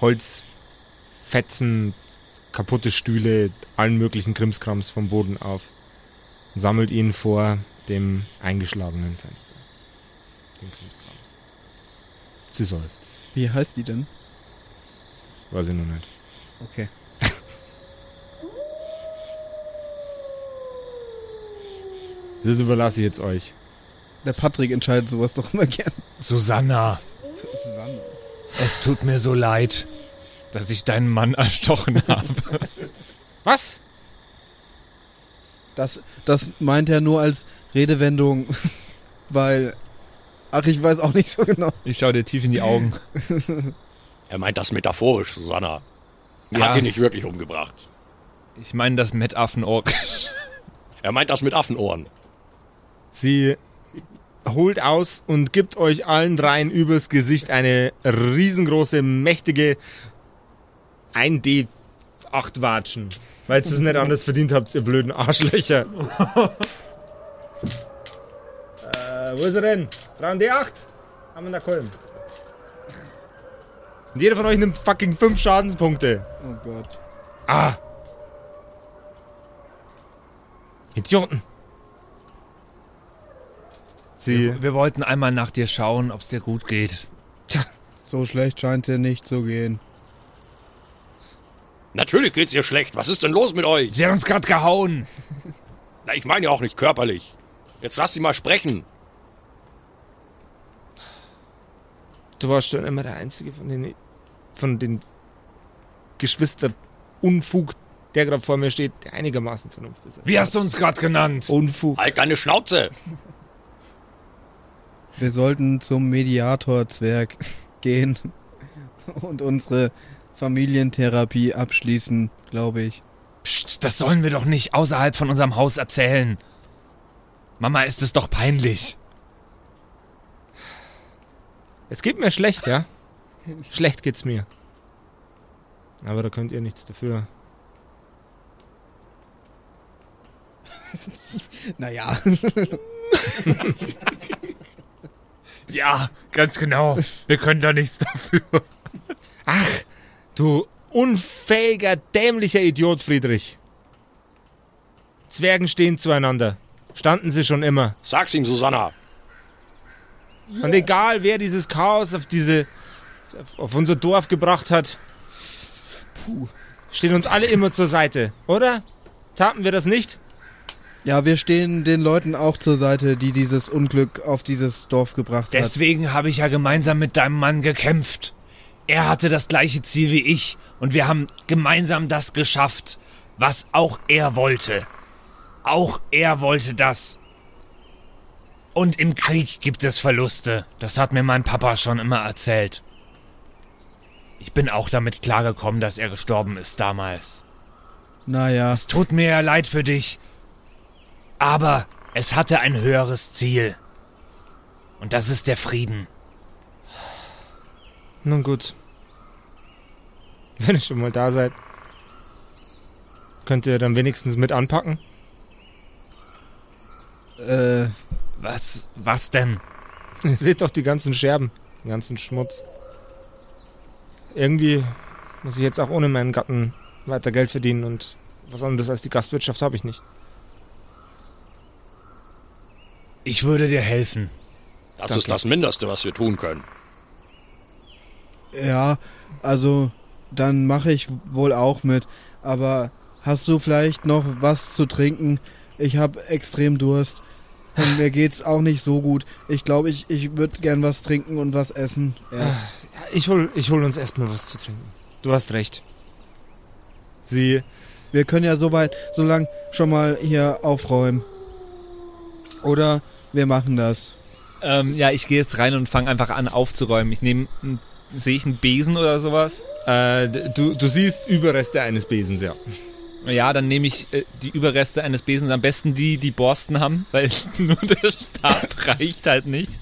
Holzfetzen, kaputte Stühle, allen möglichen Krimskrams vom Boden auf sammelt ihn vor dem eingeschlagenen Fenster. Den Krimskrams. Sie seufzt. Wie heißt die denn? Das weiß ich noch nicht. Okay. (laughs) Das überlasse ich jetzt euch. Der Patrick entscheidet sowas doch immer gern. Susanna, Susanne. es tut mir so leid, dass ich deinen Mann erstochen habe. Was? Das, das meint er nur als Redewendung, (laughs) weil. Ach, ich weiß auch nicht so genau. Ich schaue dir tief in die Augen. (laughs) Er meint das metaphorisch, Susanna. Er Ja. hat ihn nicht wirklich umgebracht. Ich meine das Metaffenort. (laughs) Er meint das mit Affenohren. Sie holt aus und gibt euch allen dreien übers Gesicht eine riesengroße, mächtige 1D8 Watschen. Weil ihr es nicht anders verdient habt, ihr blöden Arschlöcher. Äh, wo ist er denn? Frauen D8? Haben wir da Kolben. Und jeder von euch nimmt fucking 5 Schadenspunkte. Oh Gott. Ah. Idioten. Sie. Wir wollten einmal nach dir schauen, ob es dir gut geht. So schlecht scheint dir nicht zu gehen. Natürlich geht's ihr schlecht. Was ist denn los mit euch? Sie hat uns gerade gehauen. Na, ich meine ja auch nicht körperlich. Jetzt lass sie mal sprechen. Du warst schon immer der Einzige von den, von den Geschwister Unfug, der gerade vor mir steht, der einigermaßen Vernunft besitzt. Wie hast du uns gerade genannt? Unfug. Halt deine Schnauze! Wir sollten zum Mediator-Zwerg gehen und unsere Familientherapie abschließen, glaube ich. Psst, das sollen wir doch nicht außerhalb von unserem Haus erzählen. Mama ist es doch peinlich. Es geht mir schlecht, ja? Schlecht geht's mir. Aber da könnt ihr nichts dafür. (laughs) Naja, (laughs) Ja, ganz genau. Wir können da nichts dafür. Ach, du unfähiger, dämlicher Idiot, Friedrich. Zwergen stehen zueinander. Standen sie schon immer. Sag's ihm, Susanna. Und egal, wer dieses Chaos auf diese, auf unser Dorf gebracht hat, puh, stehen uns alle immer zur Seite, oder? Taten wir das nicht? ja, wir stehen den Leuten auch zur Seite, die dieses Unglück auf dieses Dorf gebracht hat. Deswegen habe ich ja gemeinsam mit deinem Mann gekämpft. Er hatte das gleiche Ziel wie ich und wir haben gemeinsam das geschafft, was auch er wollte. Auch er wollte das. Und im Krieg gibt es Verluste. Das hat mir mein Papa schon immer erzählt. Ich bin auch damit klargekommen, dass er gestorben ist damals. Naja, Es tut mir ja leid für dich. Aber es hatte ein höheres Ziel. Und das ist der Frieden. Nun gut. Wenn ihr schon mal da seid, könnt ihr dann wenigstens mit anpacken? Äh, Was, was denn? Ihr seht doch die ganzen Scherben, den ganzen Schmutz. Irgendwie muss ich jetzt auch ohne meinen Gatten weiter Geld verdienen und was anderes als die Gastwirtschaft habe ich nicht. Ich würde dir helfen. Das Danke. ist das Mindeste, was wir tun können. ja, also dann mache ich wohl auch mit. Aber hast du vielleicht noch was zu trinken? Ich habe extrem Durst. Und mir geht's auch nicht so gut. Ich glaube, ich, ich würde gern was trinken und was essen. Erst. Ja, ich hol, ich hol uns erstmal was zu trinken. Du hast recht. Sie, Wir können ja soweit, so lang schon mal hier aufräumen. Oder wir machen das. Ähm, ja, ich gehe jetzt rein und fange einfach an aufzuräumen. Ich nehme, sehe ich einen Besen oder sowas? äh, du, du siehst Überreste eines Besens, ja. Ja, dann nehme ich äh, die Überreste eines Besens, am besten die, die Borsten haben, (laughs) weil nur der Stab (laughs) reicht halt nicht.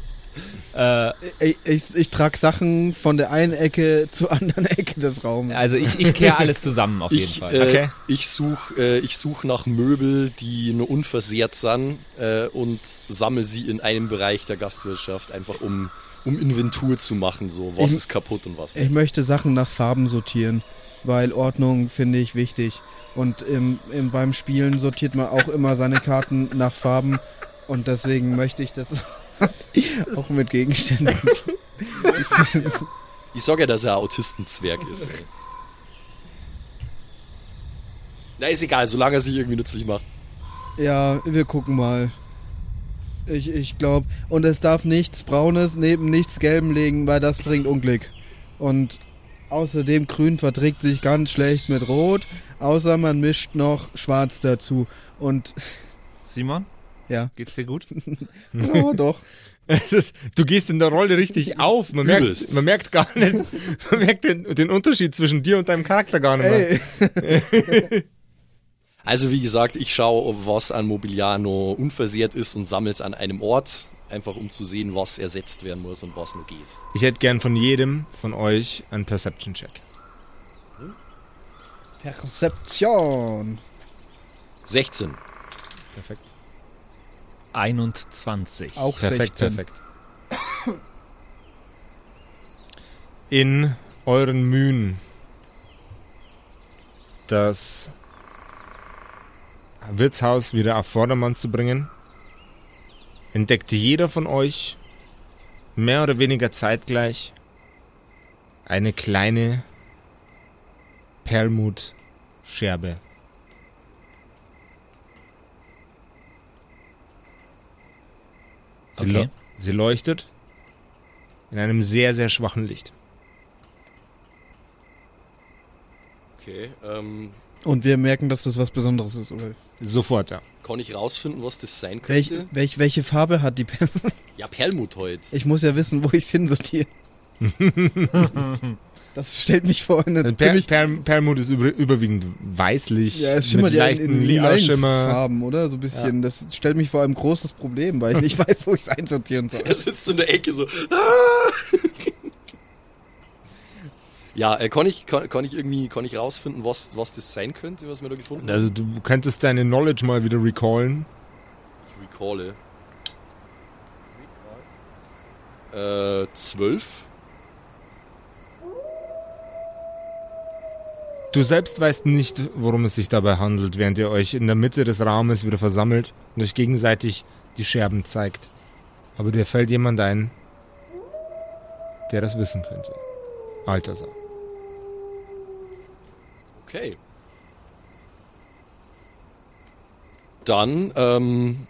Äh, Ich, ich, ich trage Sachen von der einen Ecke zur anderen Ecke des Raumes. also ich, ich kehre alles zusammen auf jeden Ich, Fall. äh, Okay. ich suche äh, ich such nach Möbel, die nur unversehrt sind äh, und sammle sie in einem Bereich der Gastwirtschaft, einfach um, um Inventur zu machen, so was Ich- ist kaputt und was Ich nicht. möchte Sachen nach Farben sortieren, weil Ordnung finde ich wichtig. Und im, im, beim Spielen sortiert man auch immer seine Karten nach Farben. Und deswegen möchte ich das (laughs) auch mit Gegenständen. (laughs) Ich sag ja, dass er ein Autistenzwerg ist. Ey. Na, ist egal, solange er sich irgendwie nützlich macht. Ja, wir gucken mal. Ich, ich glaube. Und es darf nichts Braunes neben nichts Gelbem liegen, weil das bringt Unglück. Und außerdem Grün verträgt sich ganz schlecht mit Rot, außer man mischt noch Schwarz dazu. Und Simon, ja, geht's dir gut? (laughs) oh, doch. (laughs) Ist, du gehst in der Rolle richtig auf. Man merkt, Übelst. man merkt gar nicht, (laughs) man merkt den, den Unterschied zwischen dir und deinem Charakter gar nicht mehr. Ey, Also wie gesagt, ich schaue, ob was an Mobiliar noch unversehrt ist und sammle es an einem Ort. einfach um zu sehen, was ersetzt werden muss und was nur geht. Ich hätte gern von jedem von euch einen Perception-Check. Perzeption. 16. Perfekt. 21. Auch Perfekt, 16. perfekt. In euren Mühen, das Wirtshaus wieder auf Vordermann zu bringen, entdeckt jeder von euch mehr oder weniger zeitgleich eine kleine Perlmutscherbe. Sie, Okay. leu- sie leuchtet in einem sehr, sehr schwachen Licht. Okay, ähm, Und wir merken, dass das was Besonderes ist, oder? Sofort, ja. kann ich rausfinden, was das sein Welch, könnte? welch, welche Farbe hat die Perl? Ja, Perlmut heute. Ich muss ja wissen, wo ich es hinsortiere. (laughs) das stellt mich vor eine Per, ziemlich... per, Perlmut ist über, überwiegend weißlich, Ja, es schimmert mit ja in, leichten in lila Schimmer. Farben, oder? So ein bisschen. Das stellt mich vor einem großes Problem, weil ich nicht (laughs) weiß, wo ich es einsortieren soll. Er sitzt in der Ecke so. "Ah!" ja, äh, kann ich, kann, kann ich irgendwie, kann ich rausfinden, was, was das sein könnte, was wir da gefunden haben? Also du könntest deine Knowledge mal wieder recallen. Ich recalle. Äh, zwölf. Du selbst weißt nicht, worum es sich dabei handelt, während ihr euch in der Mitte des Raumes wieder versammelt und euch gegenseitig die Scherben zeigt. Aber dir fällt jemand ein, der das wissen könnte. Altersar. Okay. Dann, ähm,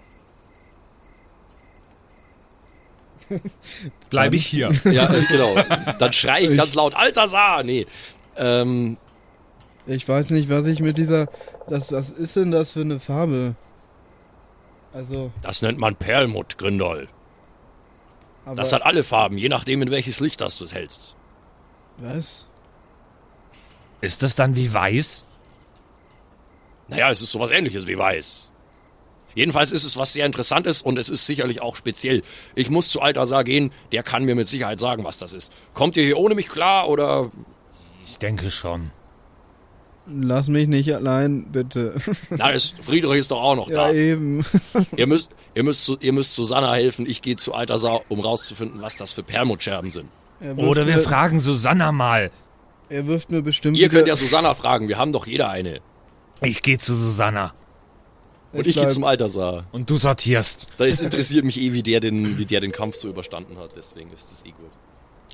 Bleibe ich hier. ja, äh, genau. Dann schrei ich ganz laut, Alter Nee. Ähm, Ich weiß nicht, was ich mit dieser... Das, was ist denn das für eine Farbe? Also, das nennt man Perlmutt, Grindol. aber... Das hat alle Farben, je nachdem, in welches Licht das du es hältst. was? Ist das dann wie weiß? Naja, es ist sowas ähnliches wie weiß. Jedenfalls ist es was sehr Interessantes und es ist sicherlich auch speziell. Ich muss zu Altasar gehen, der kann mir mit Sicherheit sagen, was das ist. Kommt ihr hier ohne mich klar oder... Ich denke schon. Lass mich nicht allein, bitte. (laughs) Na, ist, Friedrich ist doch auch noch ja, da. eben. (laughs) Ihr müsst, ihr, müsst, ihr müsst Susanna helfen. Ich gehe zu Altasar, um rauszufinden, was das für Permutscherben sind. Er Oder wir mir, fragen Susanna mal. Er wirft mir bestimmt Ihr könnt ja Susanna fragen, wir haben doch jeder eine. Ich gehe zu Susanna. Und ich gehe bleib- zum Altasar. Und du sortierst. Da ist, interessiert mich eh, wie der, den, wie der den Kampf so überstanden hat. Deswegen ist das eh gut.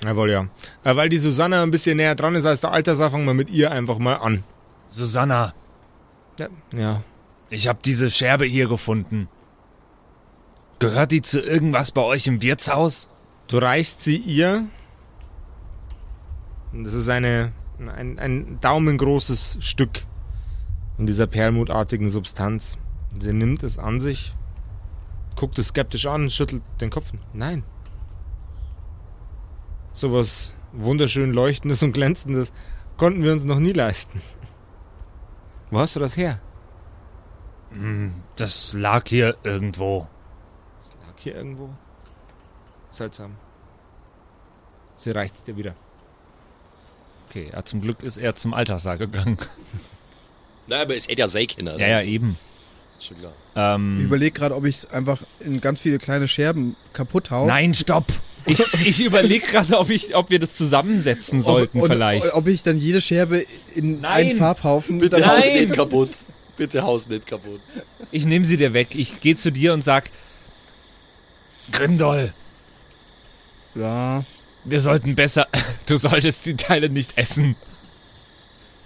Jawohl, ja. Äh, weil die Susanna ein bisschen näher dran ist als der Altersar, fangen wir mit ihr einfach mal an. Susanna, Ja. ja. ich habe diese Scherbe hier gefunden. Gehört die zu irgendwas bei euch im Wirtshaus? Du reichst sie ihr. Und das ist eine, ein, ein daumengroßes Stück von dieser perlmutartigen Substanz. Sie nimmt es an sich, guckt es skeptisch an, schüttelt den Kopf. Nein. Sowas wunderschön leuchtendes und glänzendes konnten wir uns noch nie leisten. Wo hast du das her? Das lag hier irgendwo. Lag hier irgendwo. Seltsam. Sie reicht's dir wieder. Okay, ja, zum Glück ist er zum Alterssaal gegangen. (laughs) Na, aber es hätte ja sei Kinder. Ja, ja, eben. Schon klar. Ich Ähm, überlege gerade, ob ich es einfach in ganz viele kleine Scherben kaputt hau. nein, stopp. Ich, ich überlege gerade, ob, ich- ob wir das zusammensetzen sollten ob, und, vielleicht. Ob ich dann jede Scherbe in Nein. einen Farbhaufen... Bitte dann- haus Nein. nicht kaputt. Bitte haus nicht kaputt. Ich nehme sie dir weg. Ich gehe zu dir und sag, Grindol, Ja, wir sollten besser, (laughs) du solltest die Teile nicht essen.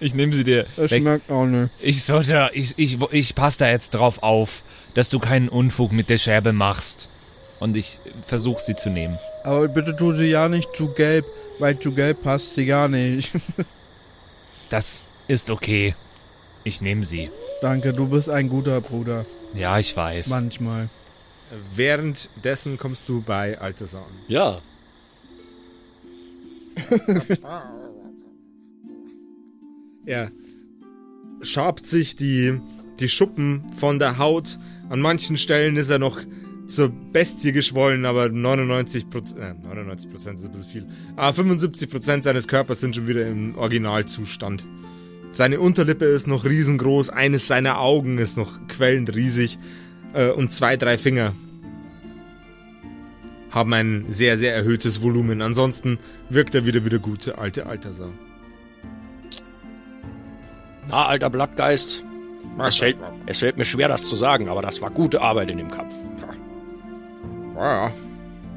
Ich nehme sie dir das weg. schmeckt auch nicht. Ich sollte, ich, ich, ich passe da jetzt drauf auf, dass du keinen Unfug mit der Scherbe machst. Und ich versuche sie zu nehmen. Aber bitte tu sie ja nicht zu gelb, weil zu gelb passt sie gar nicht. (laughs) Das ist okay. Ich nehme sie. Danke, du bist ein guter Bruder. Ja, ich weiß. Manchmal. Währenddessen kommst du bei Altersar an. Ja. (laughs) Er schabt sich die, die Schuppen von der Haut. An manchen Stellen ist er noch zur Bestie geschwollen, aber 99 Prozent, äh, 99 Prozent ist ein bisschen viel. Aber 75 Prozent seines Körpers sind schon wieder im Originalzustand. Seine Unterlippe ist noch riesengroß, eines seiner Augen ist noch quellend riesig äh, und zwei, drei Finger haben ein sehr, sehr erhöhtes Volumen. Ansonsten wirkt er wieder wie der gute alte Altersau. Na, alter Blattgeist, es fällt, es fällt mir schwer, das zu sagen, aber das war gute Arbeit in dem Kampf. Ja, ja.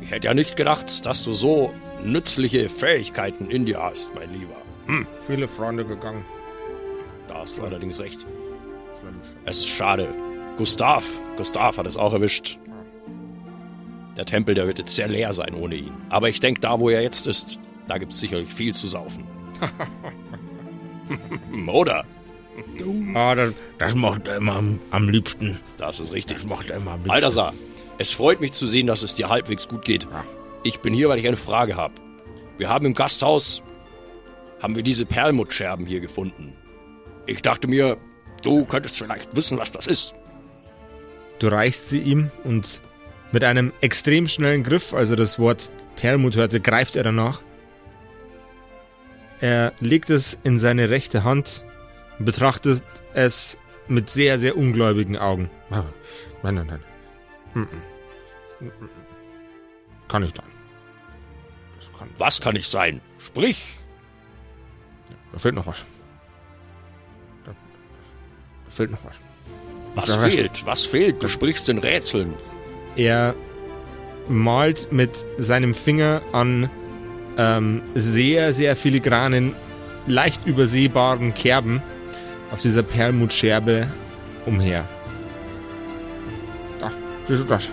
Ich hätte ja nicht gedacht, dass du so nützliche Fähigkeiten in dir hast, mein Lieber. Viele Freunde gegangen. Da hast du allerdings recht. Es ist schade. Gustav, Gustav hat es auch erwischt. Der Tempel, der wird jetzt sehr leer sein ohne ihn. Aber ich denke, da wo er jetzt ist, da gibt es sicherlich viel zu saufen. (laughs) Oder? Ah, das, das macht er immer am, am liebsten. Das ist richtig. Das macht er immer am liebsten. Balthasar, es freut mich zu sehen, dass es dir halbwegs gut geht. Ich bin hier, weil ich eine Frage habe. Wir haben im Gasthaus, haben wir diese Perlmuttscherben hier gefunden. Ich dachte mir, du könntest vielleicht wissen, was das ist. Du reichst sie ihm und mit einem extrem schnellen Griff, also das Wort Perlmut hörte, greift er danach. Er legt es in seine rechte Hand und betrachtet es mit sehr, sehr ungläubigen Augen. Nein, nein, nein. Mm, mm. Kann sein. Das kann, Was kann ich sein? Sprich. da fehlt noch was. Da, da fehlt noch was. Was fehlt? Was fehlt? Du sprichst in Rätseln. Er malt mit seinem Finger an ähm, sehr, sehr filigranen, leicht übersehbaren Kerben auf dieser Perlmuttscherbe umher. Siehst du das?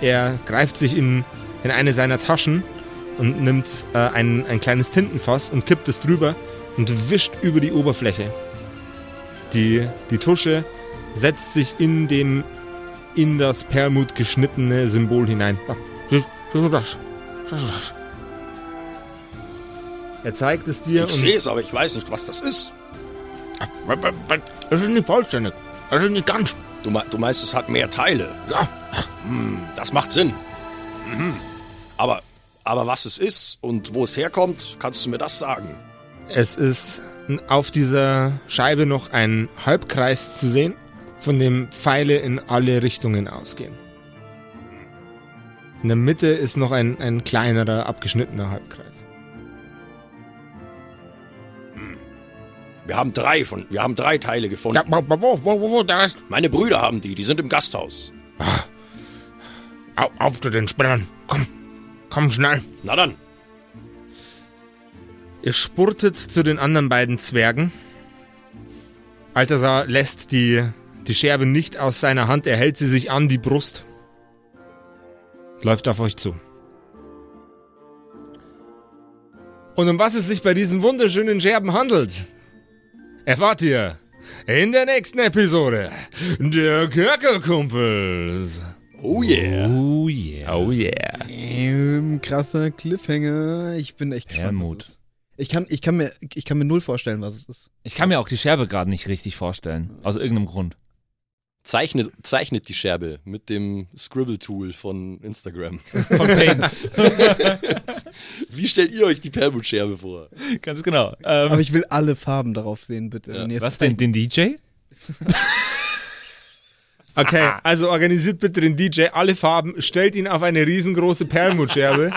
Er greift sich in, in eine seiner Taschen und nimmt äh, ein, ein kleines Tintenfass und kippt es drüber und wischt über die Oberfläche. Die, die Tusche setzt sich in dem in das Perlmut geschnittene Symbol hinein. Siehst siehst du das? Siehst du das? Er zeigt es dir Ich sehe es, aber ich weiß nicht, was das ist. es ist nicht vollständig. Es ist nicht ganz. Du, du meinst, es hat mehr Teile. Ja, Hm, das macht Sinn. Mhm. Aber, aber was es ist und wo es herkommt, kannst du mir das sagen? Es ist auf dieser Scheibe noch ein Halbkreis zu sehen, von dem Pfeile in alle Richtungen ausgehen. In der Mitte ist noch ein, ein kleinerer, abgeschnittener Halbkreis. Wir haben drei von, wir haben drei Teile gefunden. Ja, wo, wo, wo, wo, wo, da ist... Meine Brüder haben die, die sind im Gasthaus. Au, auf zu den Spinnern. Komm, komm schnell. Na dann, Ihr spurtet zu den anderen beiden Zwergen. Altasar lässt die, die Scherbe nicht aus seiner Hand, er hält sie sich an die Brust. Läuft auf euch zu. Und um was es sich bei diesen wunderschönen Scherben handelt, erfahrt ihr in der nächsten Episode der Kerkerkumpels. oh yeah. Oh yeah. Oh yeah. Ähm, krasser Cliffhanger. Ich bin echt gespannt. Helmut. Ich kann, ich, kann mir, ich kann mir null vorstellen, was es ist. Ich kann mir auch die Scherbe gerade nicht richtig vorstellen. Aus irgendeinem Grund. Zeichnet, zeichnet die Scherbe mit dem Scribble-Tool von Instagram. (laughs) Von Paint. (laughs) Wie stellt ihr euch die Perlmut-Scherbe vor? Ganz genau. Ähm, Aber ich will alle Farben darauf sehen, bitte. es was denn, den DJ? (laughs) Okay, also organisiert bitte den DJ, alle Farben, stellt ihn auf eine riesengroße Perlmutscherbe.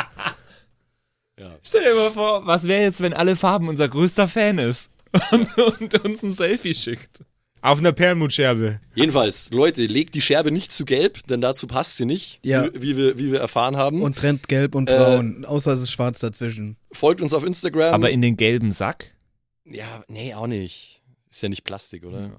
Stell dir mal vor, was wäre jetzt, wenn alle Farben unser größter Fan ist und, und uns ein Selfie schickt? Auf einer Perlmutscherbe. Jedenfalls, Leute, legt die Scherbe nicht zu gelb, denn dazu passt sie nicht, Ja. wie, wie, wir, wie wir erfahren haben. Und trennt gelb und braun, außer es ist schwarz dazwischen. Folgt uns auf Instagram. Aber in den gelben Sack? ja, nee, auch nicht. Ist ja nicht Plastik, oder? Ja.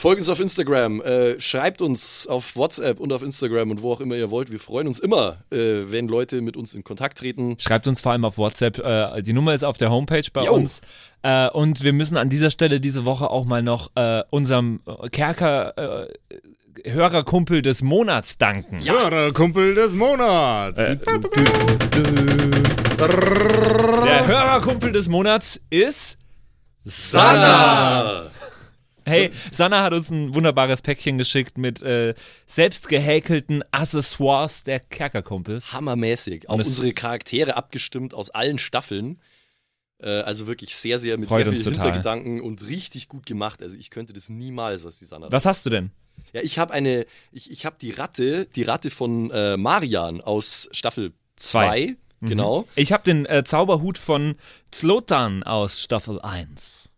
Folgt uns auf Instagram, äh, schreibt uns auf WhatsApp und auf Instagram und wo auch immer ihr wollt. Wir freuen uns immer, äh, wenn Leute mit uns in Kontakt treten. Schreibt uns vor allem auf WhatsApp. Äh, die Nummer ist auf der Homepage bei Jo. uns. Äh, und wir müssen an dieser Stelle diese Woche auch mal noch äh, unserem Kerker äh, Hörerkumpel des Monats danken. Ja, Kumpel des Monats. Der Hörerkumpel des Monats ist Sana! Hey, Sanna hat uns ein wunderbares Päckchen geschickt mit äh, selbst gehäkelten Accessoires der Kerkerkumpels. Hammermäßig. Auf unsere Charaktere abgestimmt aus allen Staffeln. Äh, also wirklich sehr, sehr mit Freut sehr uns viel total. Hintergedanken und richtig gut gemacht. Also ich könnte das niemals, was die Sanna Was hast du denn? Ja, ich habe eine, ich, ich habe die Ratte, die Ratte von äh, Marian aus Staffel 2, genau. Ich habe den äh, Zauberhut von Zlotan aus Staffel 1.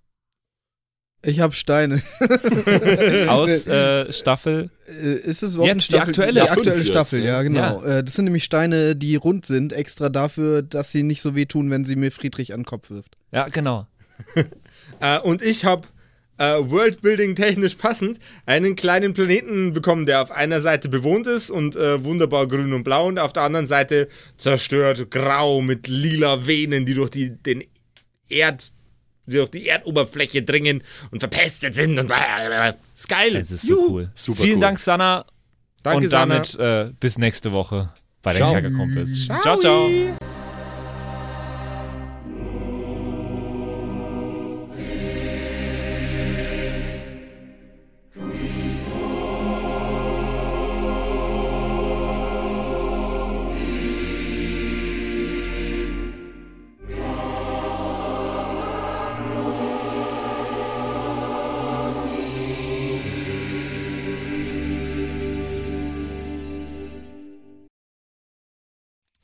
Ich habe Steine. (laughs) Aus äh, Staffel. Äh, ist es überhaupt Jetzt eine die Staffel? aktuelle. Die Ja, aktuelle fünf Staffel, ja. ja, genau. Äh, das sind nämlich Steine, die rund sind, extra dafür, dass sie nicht so wehtun, wenn sie mir Friedrich an den Kopf wirft. Ja, genau. (laughs) Äh, und ich habe äh, Worldbuilding technisch passend einen kleinen Planeten bekommen, der auf einer Seite bewohnt ist und äh, wunderbar grün und blau und auf der anderen Seite zerstört grau mit lila Venen, die durch die, den Erd, die durch die Erdoberfläche dringen und verpestet sind und ist geil. Es ist so Juhu. cool. Super Vielen cool. Dank, Sanna. Danke, und damit äh, bis nächste Woche bei den Ciao. Kerkerkumpels. Ciao, ciao.